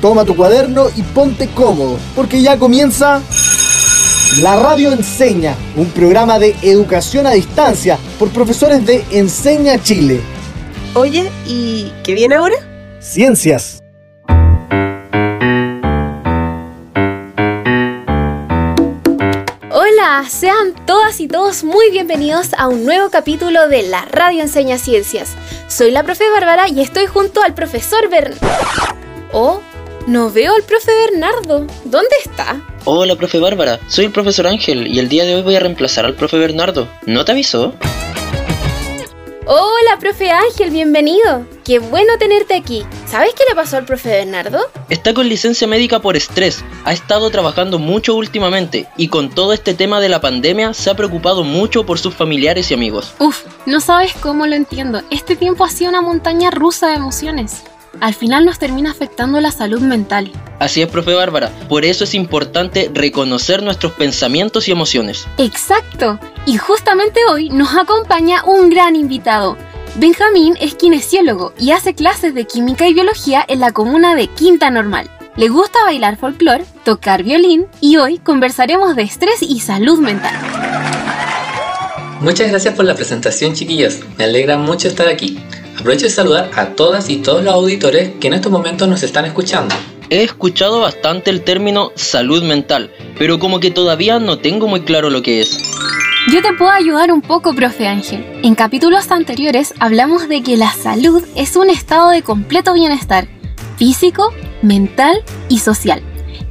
Toma tu cuaderno y ponte cómodo, porque ya comienza La Radio Enseña, un programa de educación a distancia por profesores de Enseña Chile. Oye, ¿y qué viene ahora? Ciencias. Hola, sean todas y todos muy bienvenidos a un nuevo capítulo de La Radio Enseña Ciencias. Soy la profe Bárbara y estoy junto al profesor Bernardo. Oh, no veo al profe Bernardo. ¿Dónde está? Hola, profe Bárbara. Soy el profesor Ángel y el día de hoy voy a reemplazar al profe Bernardo. ¿No te avisó? Hola, profe Ángel, bienvenido. Qué bueno tenerte aquí. ¿Sabes qué le pasó al profe Bernardo? Está con licencia médica por estrés. Ha estado trabajando mucho últimamente y con todo este tema de la pandemia se ha preocupado mucho por sus familiares y amigos. Uf, no sabes cómo lo entiendo. Este tiempo ha sido una montaña rusa de emociones al final nos termina afectando la salud mental. Así es, profe Bárbara. Por eso es importante reconocer nuestros pensamientos y emociones. Exacto. Y justamente hoy nos acompaña un gran invitado. Benjamín es kinesiólogo y hace clases de química y biología en la comuna de Quinta Normal. Le gusta bailar folclore, tocar violín y hoy conversaremos de estrés y salud mental. Muchas gracias por la presentación chiquillos, me alegra mucho estar aquí. Aprovecho de saludar a todas y todos los auditores que en estos momentos nos están escuchando. He escuchado bastante el término salud mental, pero como que todavía no tengo muy claro lo que es. Yo te puedo ayudar un poco, profe Ángel. En capítulos anteriores hablamos de que la salud es un estado de completo bienestar, físico, mental y social,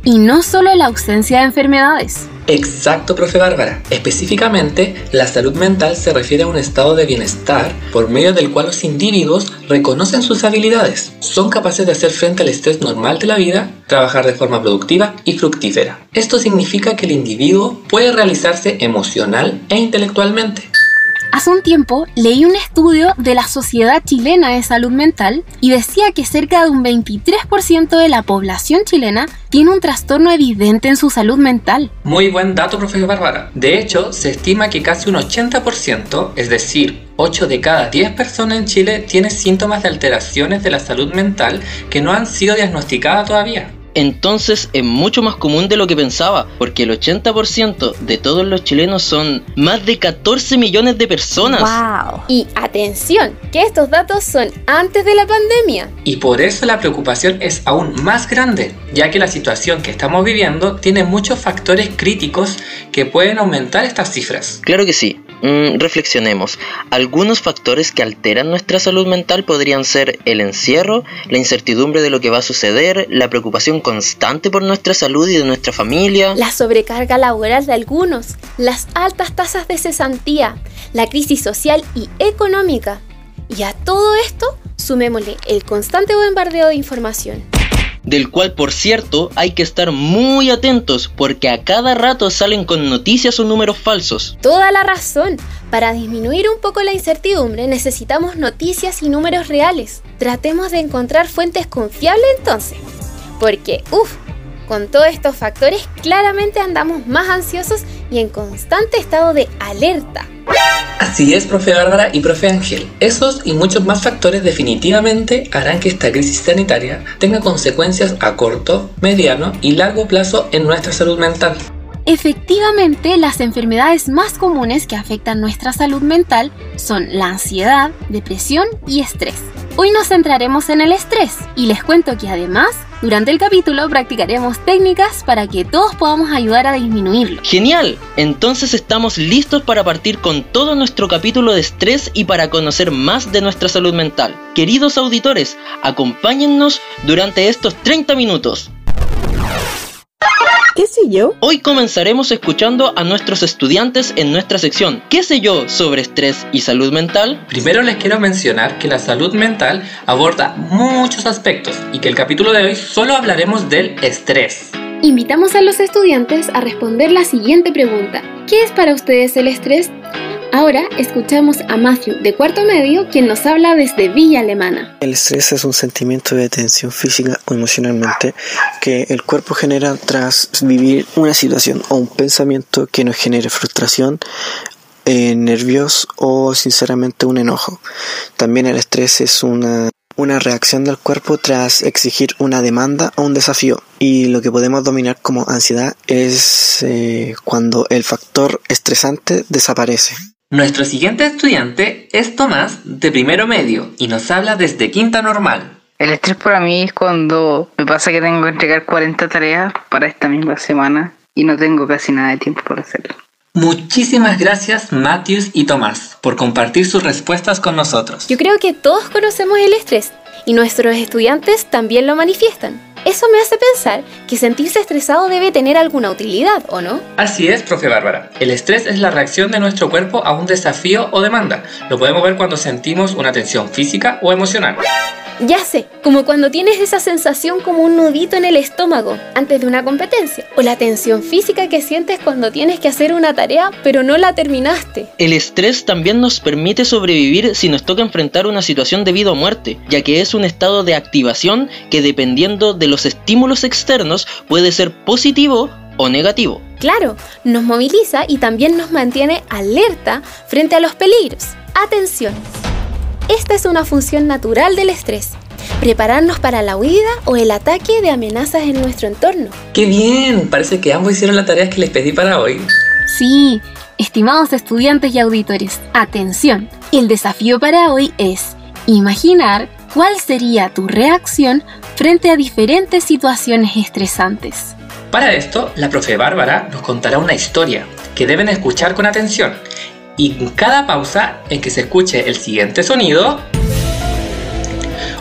y no solo la ausencia de enfermedades. Exacto, profe Bárbara. Específicamente, la salud mental se refiere a un estado de bienestar por medio del cual los individuos reconocen sus habilidades, son capaces de hacer frente al estrés normal de la vida, trabajar de forma productiva y fructífera. Esto significa que el individuo puede realizarse emocional e intelectualmente. Hace un tiempo leí un estudio de la Sociedad Chilena de Salud Mental y decía que cerca de un 23% de la población chilena tiene un trastorno evidente en su salud mental. Muy buen dato, profesor Bárbara. De hecho, se estima que casi un 80%, es decir, 8 de cada 10 personas en Chile tiene síntomas de alteraciones de la salud mental que no han sido diagnosticadas todavía entonces es mucho más común de lo que pensaba, porque el 80% de todos los chilenos son más de 14 millones de personas. ¡Wow! Y atención, que estos datos son antes de la pandemia. Y por eso la preocupación es aún más grande, ya que la situación que estamos viviendo tiene muchos factores críticos que pueden aumentar estas cifras. Claro que sí. Mm, reflexionemos. Algunos factores que alteran nuestra salud mental podrían ser el encierro, la incertidumbre de lo que va a suceder, la preocupación constante por nuestra salud y de nuestra familia, la sobrecarga laboral de algunos, las altas tasas de cesantía, la crisis social y económica. Y a todo esto sumémosle el constante bombardeo de información del cual por cierto hay que estar muy atentos porque a cada rato salen con noticias o números falsos. Toda la razón. Para disminuir un poco la incertidumbre necesitamos noticias y números reales. Tratemos de encontrar fuentes confiables entonces. Porque, uff, con todos estos factores claramente andamos más ansiosos y en constante estado de alerta. Así es, profe Bárbara y profe Ángel. Esos y muchos más factores definitivamente harán que esta crisis sanitaria tenga consecuencias a corto, mediano y largo plazo en nuestra salud mental. Efectivamente, las enfermedades más comunes que afectan nuestra salud mental son la ansiedad, depresión y estrés. Hoy nos centraremos en el estrés y les cuento que además, durante el capítulo practicaremos técnicas para que todos podamos ayudar a disminuirlo. Genial, entonces estamos listos para partir con todo nuestro capítulo de estrés y para conocer más de nuestra salud mental. Queridos auditores, acompáñennos durante estos 30 minutos. ¿Qué sé yo? Hoy comenzaremos escuchando a nuestros estudiantes en nuestra sección ¿Qué sé yo sobre estrés y salud mental? Primero les quiero mencionar que la salud mental aborda muchos aspectos y que el capítulo de hoy solo hablaremos del estrés. Invitamos a los estudiantes a responder la siguiente pregunta. ¿Qué es para ustedes el estrés? Ahora escuchamos a Matthew, de cuarto medio, quien nos habla desde Villa Alemana. El estrés es un sentimiento de tensión física o emocionalmente que el cuerpo genera tras vivir una situación o un pensamiento que nos genere frustración, eh, nervios o sinceramente un enojo. También el estrés es una una reacción del cuerpo tras exigir una demanda o un desafío. Y lo que podemos dominar como ansiedad es eh, cuando el factor estresante desaparece. Nuestro siguiente estudiante es Tomás de primero medio y nos habla desde quinta normal. El estrés para mí es cuando me pasa que tengo que entregar 40 tareas para esta misma semana y no tengo casi nada de tiempo para hacerlo. Muchísimas gracias Matthews y Tomás por compartir sus respuestas con nosotros. Yo creo que todos conocemos el estrés y nuestros estudiantes también lo manifiestan. Eso me hace pensar que sentirse estresado debe tener alguna utilidad, ¿o no? Así es, profe Bárbara. El estrés es la reacción de nuestro cuerpo a un desafío o demanda. Lo podemos ver cuando sentimos una tensión física o emocional. Ya sé, como cuando tienes esa sensación como un nudito en el estómago antes de una competencia, o la tensión física que sientes cuando tienes que hacer una tarea pero no la terminaste. El estrés también nos permite sobrevivir si nos toca enfrentar una situación de vida o muerte, ya que es un estado de activación que dependiendo de los estímulos externos puede ser positivo o negativo. Claro, nos moviliza y también nos mantiene alerta frente a los peligros. Atención. Esta es una función natural del estrés, prepararnos para la huida o el ataque de amenazas en nuestro entorno. ¡Qué bien! Parece que ambos hicieron las tareas que les pedí para hoy. Sí, estimados estudiantes y auditores, atención. El desafío para hoy es imaginar cuál sería tu reacción frente a diferentes situaciones estresantes. Para esto, la profe Bárbara nos contará una historia que deben escuchar con atención y en cada pausa en que se escuche el siguiente sonido,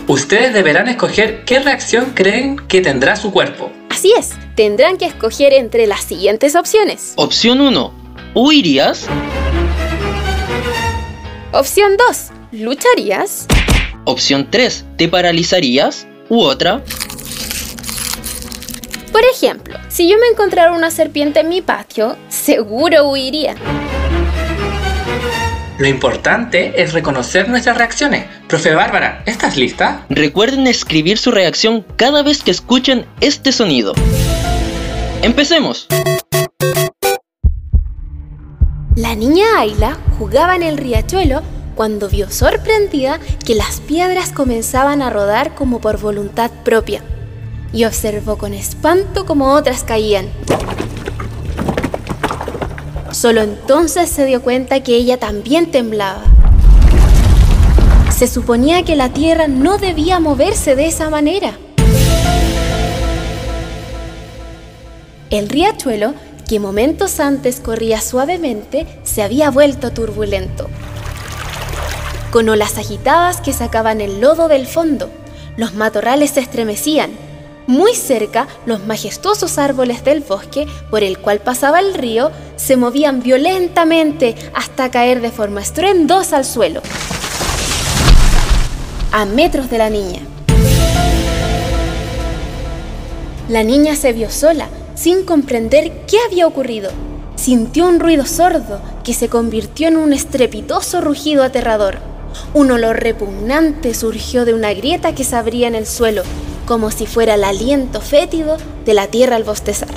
ustedes deberán escoger qué reacción creen que tendrá su cuerpo. Así es, tendrán que escoger entre las siguientes opciones. Opción 1. ¿Huirías? Opción 2. ¿Lucharías? Opción 3. ¿Te paralizarías? U otra. Por ejemplo, si yo me encontrara una serpiente en mi patio, seguro huiría. Lo importante es reconocer nuestras reacciones. Profe Bárbara, ¿estás lista? Recuerden escribir su reacción cada vez que escuchen este sonido. ¡Empecemos! La niña Ayla jugaba en el riachuelo cuando vio sorprendida que las piedras comenzaban a rodar como por voluntad propia y observó con espanto como otras caían. Solo entonces se dio cuenta que ella también temblaba. Se suponía que la tierra no debía moverse de esa manera. El riachuelo, que momentos antes corría suavemente, se había vuelto turbulento. Con olas agitadas que sacaban el lodo del fondo, los matorrales se estremecían muy cerca, los majestuosos árboles del bosque por el cual pasaba el río se movían violentamente hasta caer de forma estruendosa al suelo, a metros de la niña. La niña se vio sola, sin comprender qué había ocurrido. Sintió un ruido sordo que se convirtió en un estrepitoso rugido aterrador. Un olor repugnante surgió de una grieta que se abría en el suelo como si fuera el aliento fétido de la tierra al bostezar.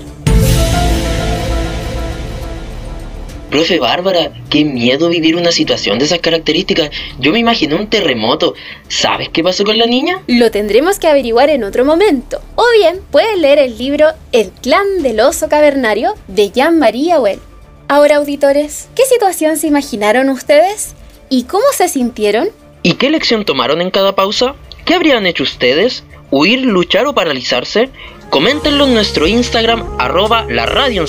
Profe Bárbara, qué miedo vivir una situación de esas características. Yo me imaginé un terremoto. ¿Sabes qué pasó con la niña? Lo tendremos que averiguar en otro momento. O bien, pueden leer el libro El clan del oso cavernario de Jean-Marie Well. Ahora, auditores, ¿qué situación se imaginaron ustedes? ¿Y cómo se sintieron? ¿Y qué lección tomaron en cada pausa? ¿Qué habrían hecho ustedes? ¿Huir, luchar o paralizarse? Coméntenlo en nuestro Instagram arroba la radio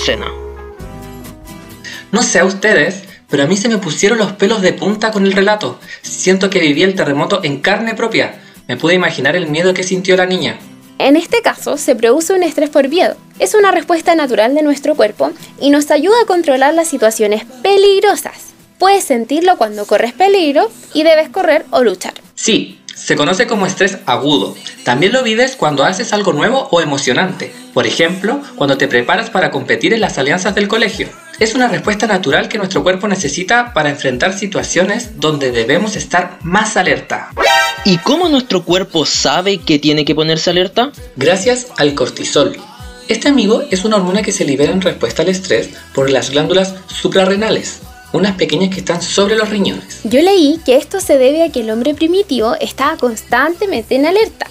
No sé a ustedes, pero a mí se me pusieron los pelos de punta con el relato. Siento que viví el terremoto en carne propia. Me pude imaginar el miedo que sintió la niña. En este caso, se produce un estrés por miedo. Es una respuesta natural de nuestro cuerpo y nos ayuda a controlar las situaciones peligrosas. Puedes sentirlo cuando corres peligro y debes correr o luchar. Sí, se conoce como estrés agudo. También lo vives cuando haces algo nuevo o emocionante. Por ejemplo, cuando te preparas para competir en las alianzas del colegio. Es una respuesta natural que nuestro cuerpo necesita para enfrentar situaciones donde debemos estar más alerta. ¿Y cómo nuestro cuerpo sabe que tiene que ponerse alerta? Gracias al cortisol. Este amigo es una hormona que se libera en respuesta al estrés por las glándulas suprarrenales. Unas pequeñas que están sobre los riñones. Yo leí que esto se debe a que el hombre primitivo estaba constantemente en alerta,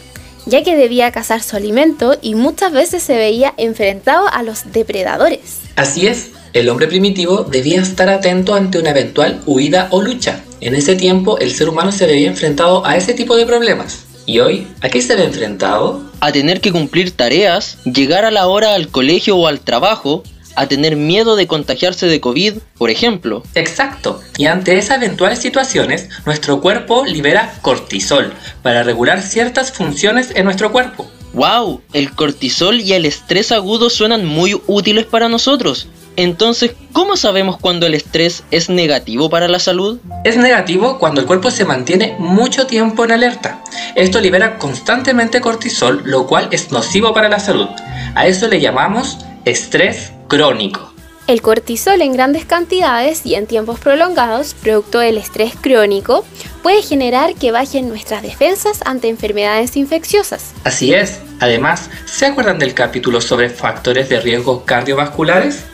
ya que debía cazar su alimento y muchas veces se veía enfrentado a los depredadores. Así es, el hombre primitivo debía estar atento ante una eventual huida o lucha. En ese tiempo el ser humano se veía enfrentado a ese tipo de problemas. ¿Y hoy a qué se ve enfrentado? A tener que cumplir tareas, llegar a la hora al colegio o al trabajo, a tener miedo de contagiarse de COVID, por ejemplo. Exacto. Y ante esas eventuales situaciones, nuestro cuerpo libera cortisol para regular ciertas funciones en nuestro cuerpo. ¡Wow! El cortisol y el estrés agudo suenan muy útiles para nosotros. Entonces, ¿cómo sabemos cuando el estrés es negativo para la salud? Es negativo cuando el cuerpo se mantiene mucho tiempo en alerta. Esto libera constantemente cortisol, lo cual es nocivo para la salud. A eso le llamamos estrés crónico. El cortisol en grandes cantidades y en tiempos prolongados, producto del estrés crónico, puede generar que bajen nuestras defensas ante enfermedades infecciosas. Así es. Además, ¿se acuerdan del capítulo sobre factores de riesgo cardiovasculares?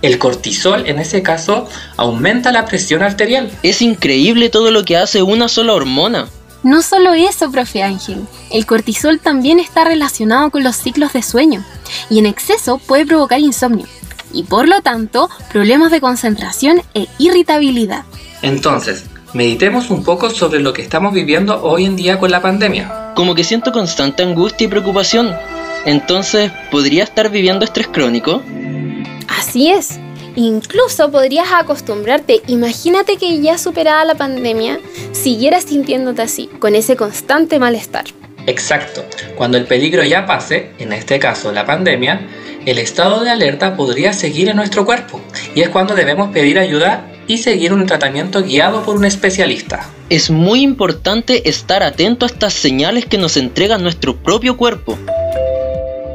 El cortisol en ese caso aumenta la presión arterial. Es increíble todo lo que hace una sola hormona. No solo eso, profe Ángel, el cortisol también está relacionado con los ciclos de sueño y en exceso puede provocar insomnio y por lo tanto problemas de concentración e irritabilidad. Entonces, meditemos un poco sobre lo que estamos viviendo hoy en día con la pandemia. Como que siento constante angustia y preocupación. Entonces, ¿podría estar viviendo estrés crónico? Así es. Incluso podrías acostumbrarte. Imagínate que ya superada la pandemia, siguieras sintiéndote así, con ese constante malestar. Exacto. Cuando el peligro ya pase, en este caso la pandemia, el estado de alerta podría seguir en nuestro cuerpo y es cuando debemos pedir ayuda y seguir un tratamiento guiado por un especialista. Es muy importante estar atento a estas señales que nos entrega nuestro propio cuerpo.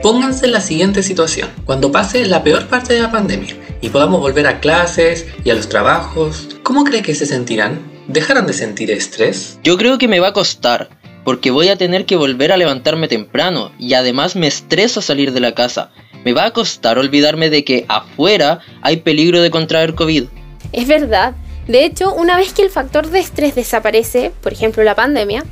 Pónganse en la siguiente situación, cuando pase la peor parte de la pandemia y podamos volver a clases y a los trabajos, ¿cómo cree que se sentirán? ¿Dejarán de sentir estrés? Yo creo que me va a costar, porque voy a tener que volver a levantarme temprano y además me estresa salir de la casa. Me va a costar olvidarme de que afuera hay peligro de contraer COVID. Es verdad. De hecho, una vez que el factor de estrés desaparece, por ejemplo la pandemia,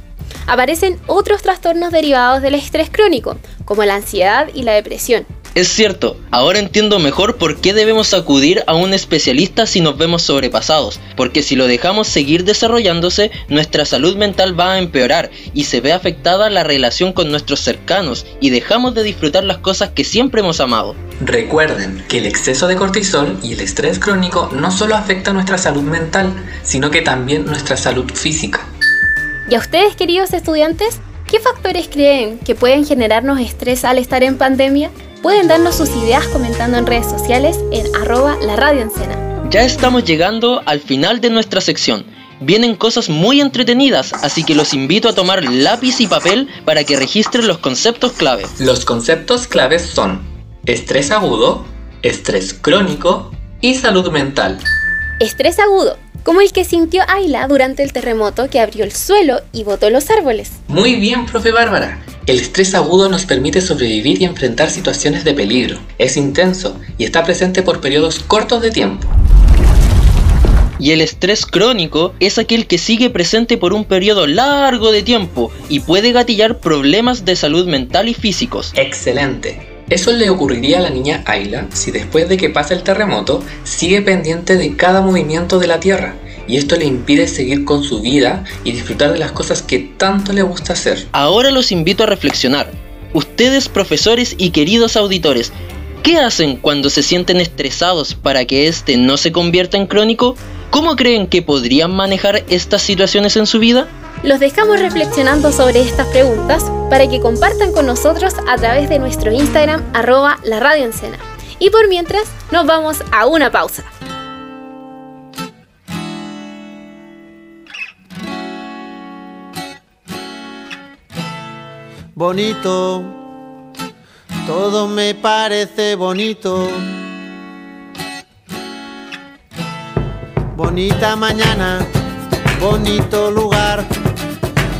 aparecen otros trastornos derivados del estrés crónico, como la ansiedad y la depresión. Es cierto, ahora entiendo mejor por qué debemos acudir a un especialista si nos vemos sobrepasados, porque si lo dejamos seguir desarrollándose, nuestra salud mental va a empeorar y se ve afectada la relación con nuestros cercanos y dejamos de disfrutar las cosas que siempre hemos amado. Recuerden que el exceso de cortisol y el estrés crónico no solo afecta nuestra salud mental, sino que también nuestra salud física. ¿Y a ustedes, queridos estudiantes, qué factores creen que pueden generarnos estrés al estar en pandemia? Pueden darnos sus ideas comentando en redes sociales en arroba la radio Ya estamos llegando al final de nuestra sección. Vienen cosas muy entretenidas, así que los invito a tomar lápiz y papel para que registren los conceptos clave. Los conceptos claves son estrés agudo, estrés crónico y salud mental. Estrés agudo como el que sintió Ayla durante el terremoto que abrió el suelo y botó los árboles. Muy bien, profe Bárbara. El estrés agudo nos permite sobrevivir y enfrentar situaciones de peligro. Es intenso y está presente por periodos cortos de tiempo. Y el estrés crónico es aquel que sigue presente por un periodo largo de tiempo y puede gatillar problemas de salud mental y físicos. Excelente. Eso le ocurriría a la niña Ayla si después de que pasa el terremoto sigue pendiente de cada movimiento de la Tierra y esto le impide seguir con su vida y disfrutar de las cosas que tanto le gusta hacer. Ahora los invito a reflexionar. Ustedes profesores y queridos auditores, ¿qué hacen cuando se sienten estresados para que este no se convierta en crónico? ¿Cómo creen que podrían manejar estas situaciones en su vida? Los dejamos reflexionando sobre estas preguntas para que compartan con nosotros a través de nuestro Instagram arroba la radio Y por mientras nos vamos a una pausa. Bonito, todo me parece bonito. Bonita mañana, bonito lugar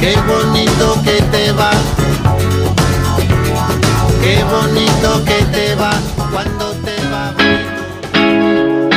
Qué bonito que te va. Qué bonito que te va cuando te va bonito.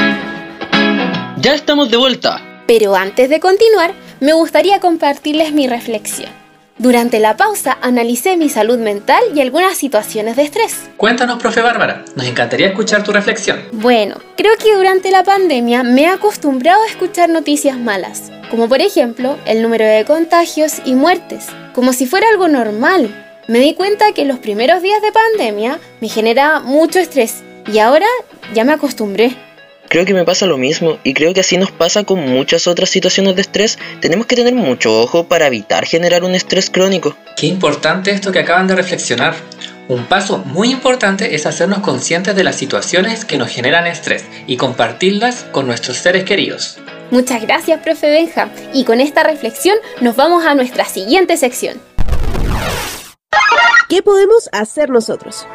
Ya estamos de vuelta. Pero antes de continuar, me gustaría compartirles mi reflexión. Durante la pausa analicé mi salud mental y algunas situaciones de estrés. Cuéntanos, profe Bárbara, nos encantaría escuchar tu reflexión. Bueno, creo que durante la pandemia me he acostumbrado a escuchar noticias malas, como por ejemplo el número de contagios y muertes, como si fuera algo normal. Me di cuenta que los primeros días de pandemia me generaba mucho estrés y ahora ya me acostumbré. Creo que me pasa lo mismo y creo que así nos pasa con muchas otras situaciones de estrés. Tenemos que tener mucho ojo para evitar generar un estrés crónico. Qué importante esto que acaban de reflexionar. Un paso muy importante es hacernos conscientes de las situaciones que nos generan estrés y compartirlas con nuestros seres queridos. Muchas gracias, profe Benja. Y con esta reflexión nos vamos a nuestra siguiente sección. ¿Qué podemos hacer nosotros?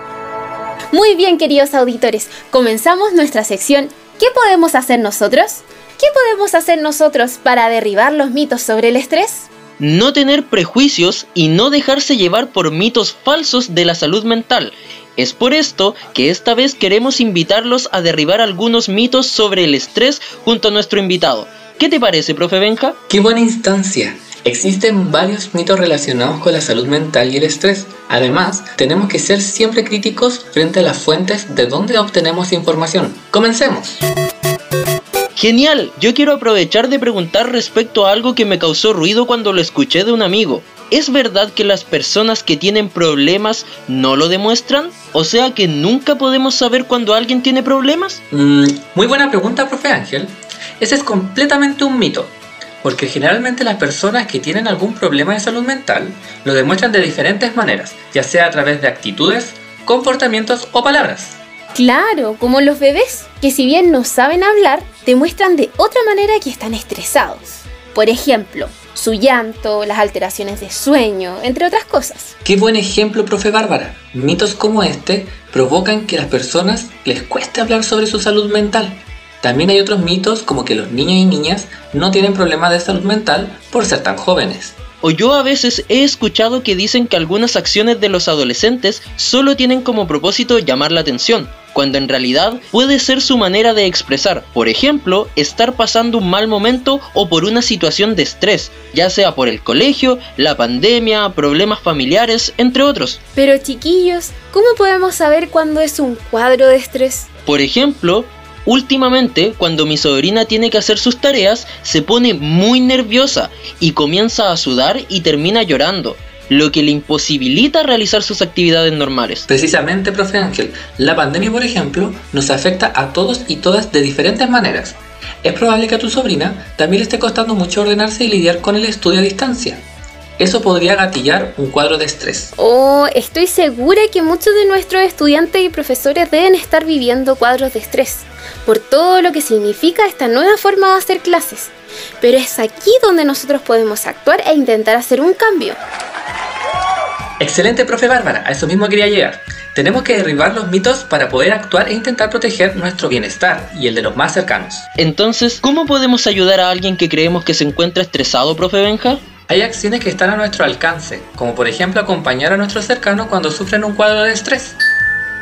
Muy bien, queridos auditores, comenzamos nuestra sección ¿Qué podemos hacer nosotros? ¿Qué podemos hacer nosotros para derribar los mitos sobre el estrés? No tener prejuicios y no dejarse llevar por mitos falsos de la salud mental. Es por esto que esta vez queremos invitarlos a derribar algunos mitos sobre el estrés junto a nuestro invitado. ¿Qué te parece, profe Benja? ¡Qué buena instancia! Existen varios mitos relacionados con la salud mental y el estrés. Además, tenemos que ser siempre críticos frente a las fuentes de donde obtenemos información. Comencemos. Genial, yo quiero aprovechar de preguntar respecto a algo que me causó ruido cuando lo escuché de un amigo. ¿Es verdad que las personas que tienen problemas no lo demuestran? O sea que nunca podemos saber cuando alguien tiene problemas? Mm, muy buena pregunta, profe Ángel. Ese es completamente un mito. Porque generalmente las personas que tienen algún problema de salud mental lo demuestran de diferentes maneras, ya sea a través de actitudes, comportamientos o palabras. Claro, como los bebés, que si bien no saben hablar, demuestran de otra manera que están estresados. Por ejemplo, su llanto, las alteraciones de sueño, entre otras cosas. Qué buen ejemplo, profe Bárbara. Mitos como este provocan que a las personas les cueste hablar sobre su salud mental. También hay otros mitos como que los niños y niñas no tienen problemas de salud mental por ser tan jóvenes. O yo a veces he escuchado que dicen que algunas acciones de los adolescentes solo tienen como propósito llamar la atención, cuando en realidad puede ser su manera de expresar, por ejemplo, estar pasando un mal momento o por una situación de estrés, ya sea por el colegio, la pandemia, problemas familiares, entre otros. Pero chiquillos, ¿cómo podemos saber cuándo es un cuadro de estrés? Por ejemplo, Últimamente, cuando mi sobrina tiene que hacer sus tareas, se pone muy nerviosa y comienza a sudar y termina llorando, lo que le imposibilita realizar sus actividades normales. Precisamente, profe Ángel, la pandemia, por ejemplo, nos afecta a todos y todas de diferentes maneras. Es probable que a tu sobrina también le esté costando mucho ordenarse y lidiar con el estudio a distancia. Eso podría gatillar un cuadro de estrés. Oh, estoy segura que muchos de nuestros estudiantes y profesores deben estar viviendo cuadros de estrés por todo lo que significa esta nueva forma de hacer clases. Pero es aquí donde nosotros podemos actuar e intentar hacer un cambio. Excelente, profe Bárbara, a eso mismo quería llegar. Tenemos que derribar los mitos para poder actuar e intentar proteger nuestro bienestar y el de los más cercanos. Entonces, ¿cómo podemos ayudar a alguien que creemos que se encuentra estresado, profe Benja? Hay acciones que están a nuestro alcance, como por ejemplo acompañar a nuestros cercanos cuando sufren un cuadro de estrés.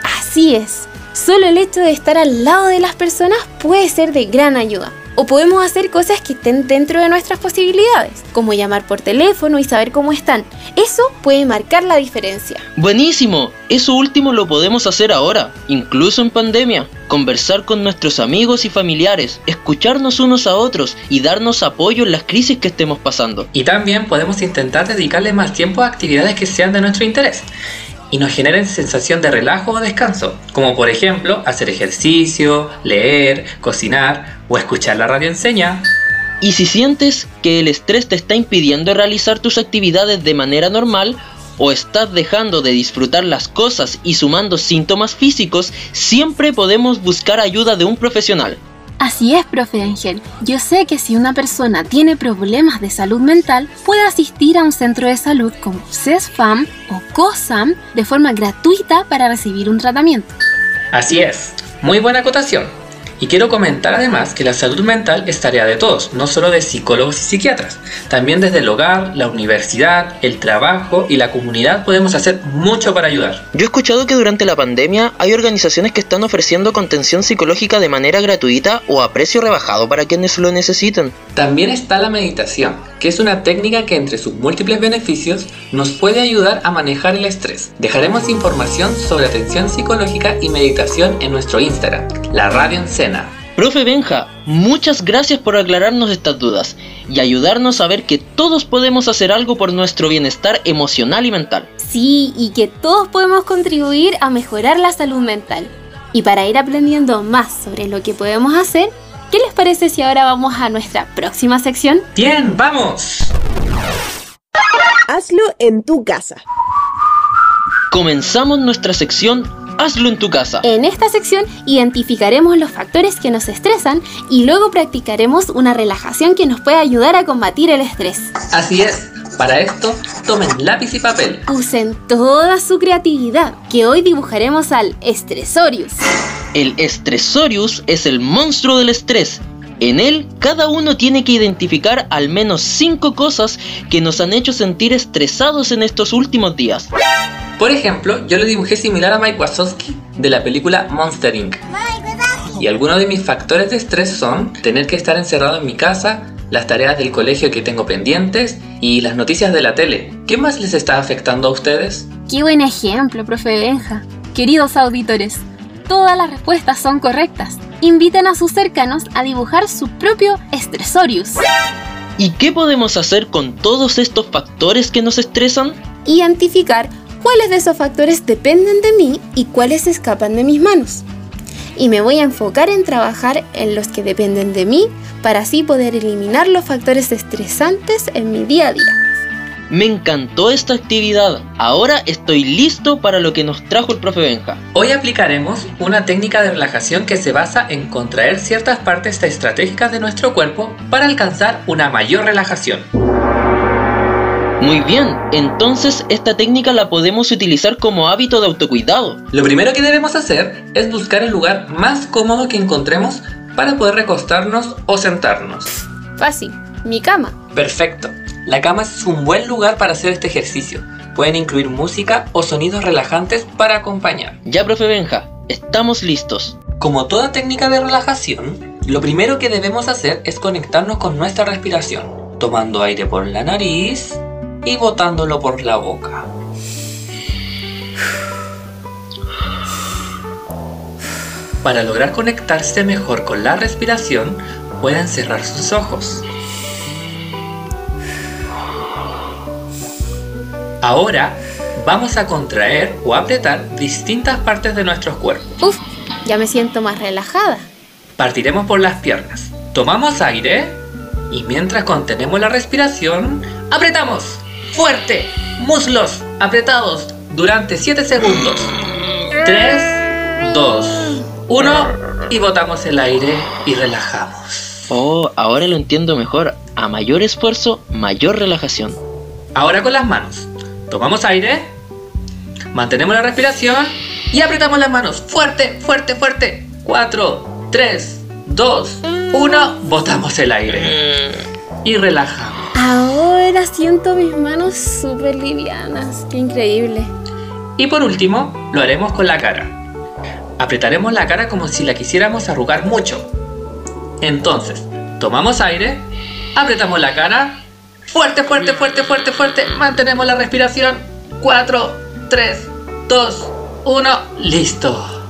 Así es. Solo el hecho de estar al lado de las personas puede ser de gran ayuda. O podemos hacer cosas que estén dentro de nuestras posibilidades, como llamar por teléfono y saber cómo están. Eso puede marcar la diferencia. Buenísimo, eso último lo podemos hacer ahora, incluso en pandemia. Conversar con nuestros amigos y familiares, escucharnos unos a otros y darnos apoyo en las crisis que estemos pasando. Y también podemos intentar dedicarle más tiempo a actividades que sean de nuestro interés y nos generen sensación de relajo o descanso, como por ejemplo hacer ejercicio, leer, cocinar o escuchar la radio enseña. Y si sientes que el estrés te está impidiendo realizar tus actividades de manera normal, o estás dejando de disfrutar las cosas y sumando síntomas físicos, siempre podemos buscar ayuda de un profesional. Así es, profe Ángel. Yo sé que si una persona tiene problemas de salud mental, puede asistir a un centro de salud como CESFAM o COSAM de forma gratuita para recibir un tratamiento. Así es. Muy buena acotación. Y quiero comentar además que la salud mental es tarea de todos, no solo de psicólogos y psiquiatras. También desde el hogar, la universidad, el trabajo y la comunidad podemos hacer mucho para ayudar. Yo he escuchado que durante la pandemia hay organizaciones que están ofreciendo contención psicológica de manera gratuita o a precio rebajado para quienes lo necesiten. También está la meditación, que es una técnica que entre sus múltiples beneficios nos puede ayudar a manejar el estrés. Dejaremos información sobre atención psicológica y meditación en nuestro Instagram, la radio en Profe Benja, muchas gracias por aclararnos estas dudas y ayudarnos a ver que todos podemos hacer algo por nuestro bienestar emocional y mental. Sí, y que todos podemos contribuir a mejorar la salud mental. Y para ir aprendiendo más sobre lo que podemos hacer, ¿qué les parece si ahora vamos a nuestra próxima sección? Bien, vamos. Hazlo en tu casa. Comenzamos nuestra sección Hazlo en tu casa. En esta sección identificaremos los factores que nos estresan y luego practicaremos una relajación que nos puede ayudar a combatir el estrés. Así es. Para esto, tomen lápiz y papel. Usen toda su creatividad, que hoy dibujaremos al Estresorius. El Estresorius es el monstruo del estrés. En él, cada uno tiene que identificar al menos 5 cosas que nos han hecho sentir estresados en estos últimos días. Por ejemplo, yo lo dibujé similar a Mike Wazowski de la película Monster Inc. Y algunos de mis factores de estrés son tener que estar encerrado en mi casa, las tareas del colegio que tengo pendientes y las noticias de la tele. ¿Qué más les está afectando a ustedes? Qué buen ejemplo, profe Benja. Queridos auditores, todas las respuestas son correctas. Inviten a sus cercanos a dibujar su propio estresorius. ¿Y qué podemos hacer con todos estos factores que nos estresan? Identificar cuáles de esos factores dependen de mí y cuáles escapan de mis manos. Y me voy a enfocar en trabajar en los que dependen de mí para así poder eliminar los factores estresantes en mi día a día. Me encantó esta actividad. Ahora estoy listo para lo que nos trajo el profe Benja. Hoy aplicaremos una técnica de relajación que se basa en contraer ciertas partes estratégicas de nuestro cuerpo para alcanzar una mayor relajación. Muy bien, entonces esta técnica la podemos utilizar como hábito de autocuidado. Lo primero que debemos hacer es buscar el lugar más cómodo que encontremos para poder recostarnos o sentarnos. Fácil, mi cama. Perfecto. La cama es un buen lugar para hacer este ejercicio. Pueden incluir música o sonidos relajantes para acompañar. Ya, profe Benja, estamos listos. Como toda técnica de relajación, lo primero que debemos hacer es conectarnos con nuestra respiración, tomando aire por la nariz y botándolo por la boca. Para lograr conectarse mejor con la respiración, pueden cerrar sus ojos. Ahora vamos a contraer o apretar distintas partes de nuestros cuerpos. Uf, ya me siento más relajada. Partiremos por las piernas. Tomamos aire y mientras contenemos la respiración, apretamos fuerte, muslos apretados durante 7 segundos. 3, 2, 1 y botamos el aire y relajamos. Oh, ahora lo entiendo mejor. A mayor esfuerzo, mayor relajación. Ahora con las manos. Tomamos aire, mantenemos la respiración y apretamos las manos. Fuerte, fuerte, fuerte. 4, 3, 2, 1. Botamos el aire. Y relajamos. Ahora del asiento mis manos súper livianas. Qué increíble. Y por último, lo haremos con la cara. Apretaremos la cara como si la quisiéramos arrugar mucho. Entonces, tomamos aire, apretamos la cara, fuerte, fuerte, fuerte, fuerte, fuerte, mantenemos la respiración. 4, 3, 2, 1, listo.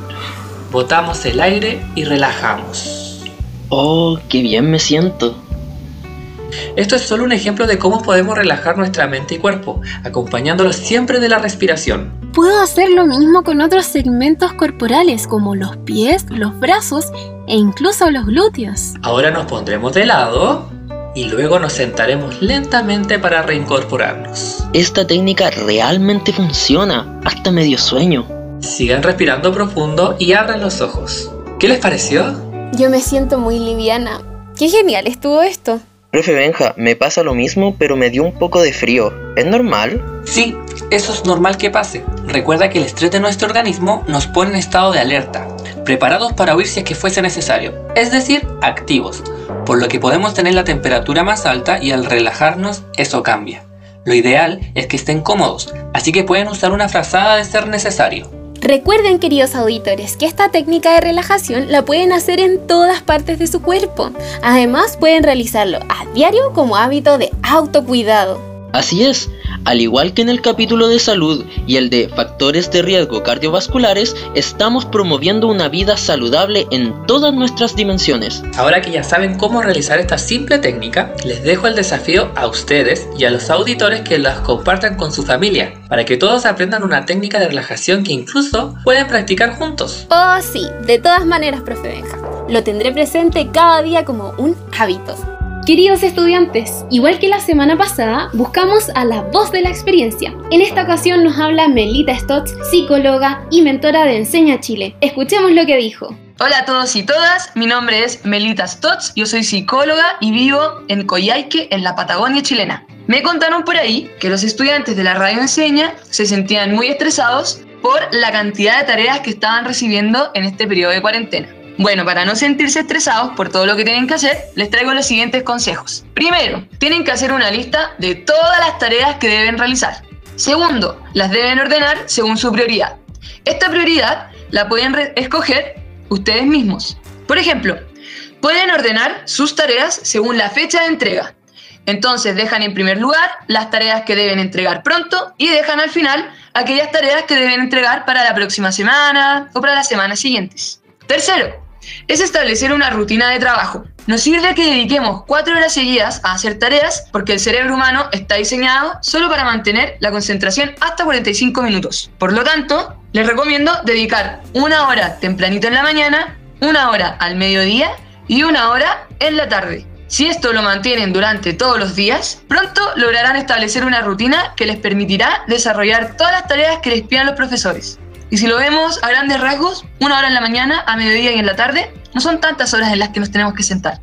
Botamos el aire y relajamos. Oh, qué bien me siento. Esto es solo un ejemplo de cómo podemos relajar nuestra mente y cuerpo, acompañándolo siempre de la respiración. Puedo hacer lo mismo con otros segmentos corporales como los pies, los brazos e incluso los glúteos. Ahora nos pondremos de lado y luego nos sentaremos lentamente para reincorporarnos. Esta técnica realmente funciona, hasta medio sueño. Sigan respirando profundo y abran los ojos. ¿Qué les pareció? Yo me siento muy liviana. Qué genial estuvo esto. Profe Benja, me pasa lo mismo, pero me dio un poco de frío. ¿Es normal? Sí, eso es normal que pase. Recuerda que el estrés de nuestro organismo nos pone en estado de alerta, preparados para huir si es que fuese necesario, es decir, activos, por lo que podemos tener la temperatura más alta y al relajarnos eso cambia. Lo ideal es que estén cómodos, así que pueden usar una frazada de ser necesario. Recuerden, queridos auditores, que esta técnica de relajación la pueden hacer en todas partes de su cuerpo. Además, pueden realizarlo a diario como hábito de autocuidado. Así es, al igual que en el capítulo de salud y el de factores de riesgo cardiovasculares, estamos promoviendo una vida saludable en todas nuestras dimensiones. Ahora que ya saben cómo realizar esta simple técnica, les dejo el desafío a ustedes y a los auditores que las compartan con su familia, para que todos aprendan una técnica de relajación que incluso pueden practicar juntos. Oh sí, de todas maneras, profe Benja. Lo tendré presente cada día como un hábito. Queridos estudiantes, igual que la semana pasada, buscamos a la voz de la experiencia. En esta ocasión nos habla Melita Stotz, psicóloga y mentora de Enseña Chile. Escuchemos lo que dijo. Hola a todos y todas, mi nombre es Melita Stotz, yo soy psicóloga y vivo en Coyhaique, en la Patagonia chilena. Me contaron por ahí que los estudiantes de la radio Enseña se sentían muy estresados por la cantidad de tareas que estaban recibiendo en este periodo de cuarentena. Bueno, para no sentirse estresados por todo lo que tienen que hacer, les traigo los siguientes consejos. Primero, tienen que hacer una lista de todas las tareas que deben realizar. Segundo, las deben ordenar según su prioridad. Esta prioridad la pueden escoger ustedes mismos. Por ejemplo, pueden ordenar sus tareas según la fecha de entrega. Entonces dejan en primer lugar las tareas que deben entregar pronto y dejan al final aquellas tareas que deben entregar para la próxima semana o para las semanas siguientes. Tercero, es establecer una rutina de trabajo. Nos sirve que dediquemos cuatro horas seguidas a hacer tareas porque el cerebro humano está diseñado solo para mantener la concentración hasta 45 minutos. Por lo tanto, les recomiendo dedicar una hora tempranito en la mañana, una hora al mediodía y una hora en la tarde. Si esto lo mantienen durante todos los días, pronto lograrán establecer una rutina que les permitirá desarrollar todas las tareas que les pidan los profesores. Y si lo vemos a grandes rasgos, una hora en la mañana, a mediodía y en la tarde, no son tantas horas en las que nos tenemos que sentar.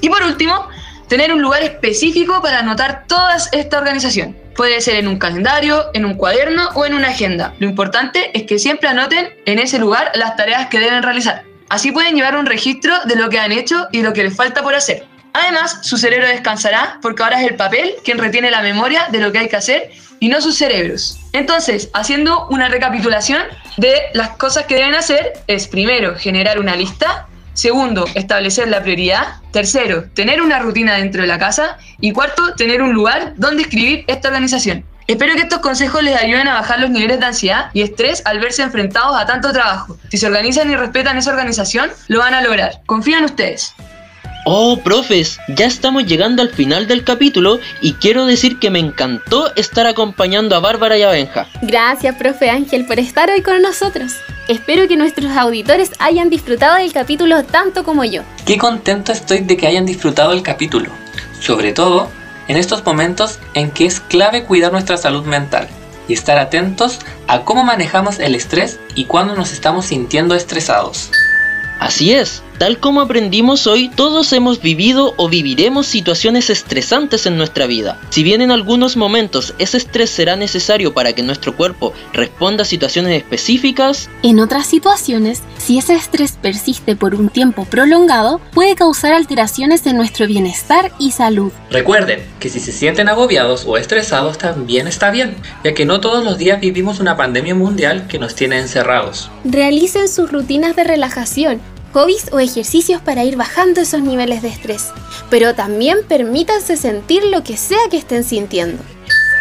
Y por último, tener un lugar específico para anotar toda esta organización. Puede ser en un calendario, en un cuaderno o en una agenda. Lo importante es que siempre anoten en ese lugar las tareas que deben realizar. Así pueden llevar un registro de lo que han hecho y lo que les falta por hacer. Además, su cerebro descansará porque ahora es el papel quien retiene la memoria de lo que hay que hacer y no sus cerebros. Entonces, haciendo una recapitulación de las cosas que deben hacer, es primero generar una lista, segundo, establecer la prioridad, tercero, tener una rutina dentro de la casa y cuarto, tener un lugar donde escribir esta organización. Espero que estos consejos les ayuden a bajar los niveles de ansiedad y estrés al verse enfrentados a tanto trabajo. Si se organizan y respetan esa organización, lo van a lograr. Confío ustedes. Oh, profes, ya estamos llegando al final del capítulo y quiero decir que me encantó estar acompañando a Bárbara y a Benja. Gracias, profe Ángel, por estar hoy con nosotros. Espero que nuestros auditores hayan disfrutado del capítulo tanto como yo. Qué contento estoy de que hayan disfrutado el capítulo, sobre todo en estos momentos en que es clave cuidar nuestra salud mental y estar atentos a cómo manejamos el estrés y cuándo nos estamos sintiendo estresados. Así es, Tal como aprendimos hoy, todos hemos vivido o viviremos situaciones estresantes en nuestra vida. Si bien en algunos momentos ese estrés será necesario para que nuestro cuerpo responda a situaciones específicas, en otras situaciones, si ese estrés persiste por un tiempo prolongado, puede causar alteraciones en nuestro bienestar y salud. Recuerden que si se sienten agobiados o estresados también está bien, ya que no todos los días vivimos una pandemia mundial que nos tiene encerrados. Realicen sus rutinas de relajación hobbies o ejercicios para ir bajando esos niveles de estrés, pero también permítanse sentir lo que sea que estén sintiendo.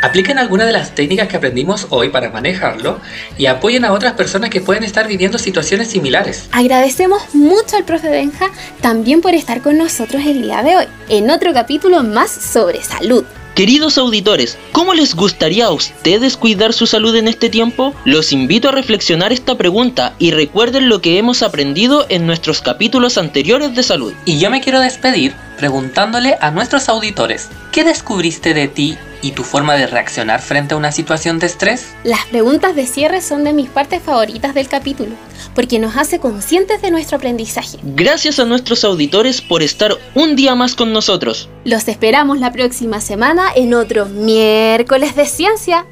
Apliquen alguna de las técnicas que aprendimos hoy para manejarlo y apoyen a otras personas que pueden estar viviendo situaciones similares. Agradecemos mucho al profe Benja también por estar con nosotros el día de hoy, en otro capítulo más sobre salud. Queridos auditores, ¿cómo les gustaría a ustedes cuidar su salud en este tiempo? Los invito a reflexionar esta pregunta y recuerden lo que hemos aprendido en nuestros capítulos anteriores de salud. Y yo me quiero despedir preguntándole a nuestros auditores, ¿qué descubriste de ti y tu forma de reaccionar frente a una situación de estrés? Las preguntas de cierre son de mis partes favoritas del capítulo, porque nos hace conscientes de nuestro aprendizaje. Gracias a nuestros auditores por estar un día más con nosotros. Los esperamos la próxima semana en otro miércoles de ciencia.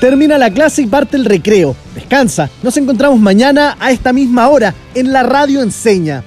Termina la clase y parte el recreo. Descansa. Nos encontramos mañana a esta misma hora en la radio Enseña.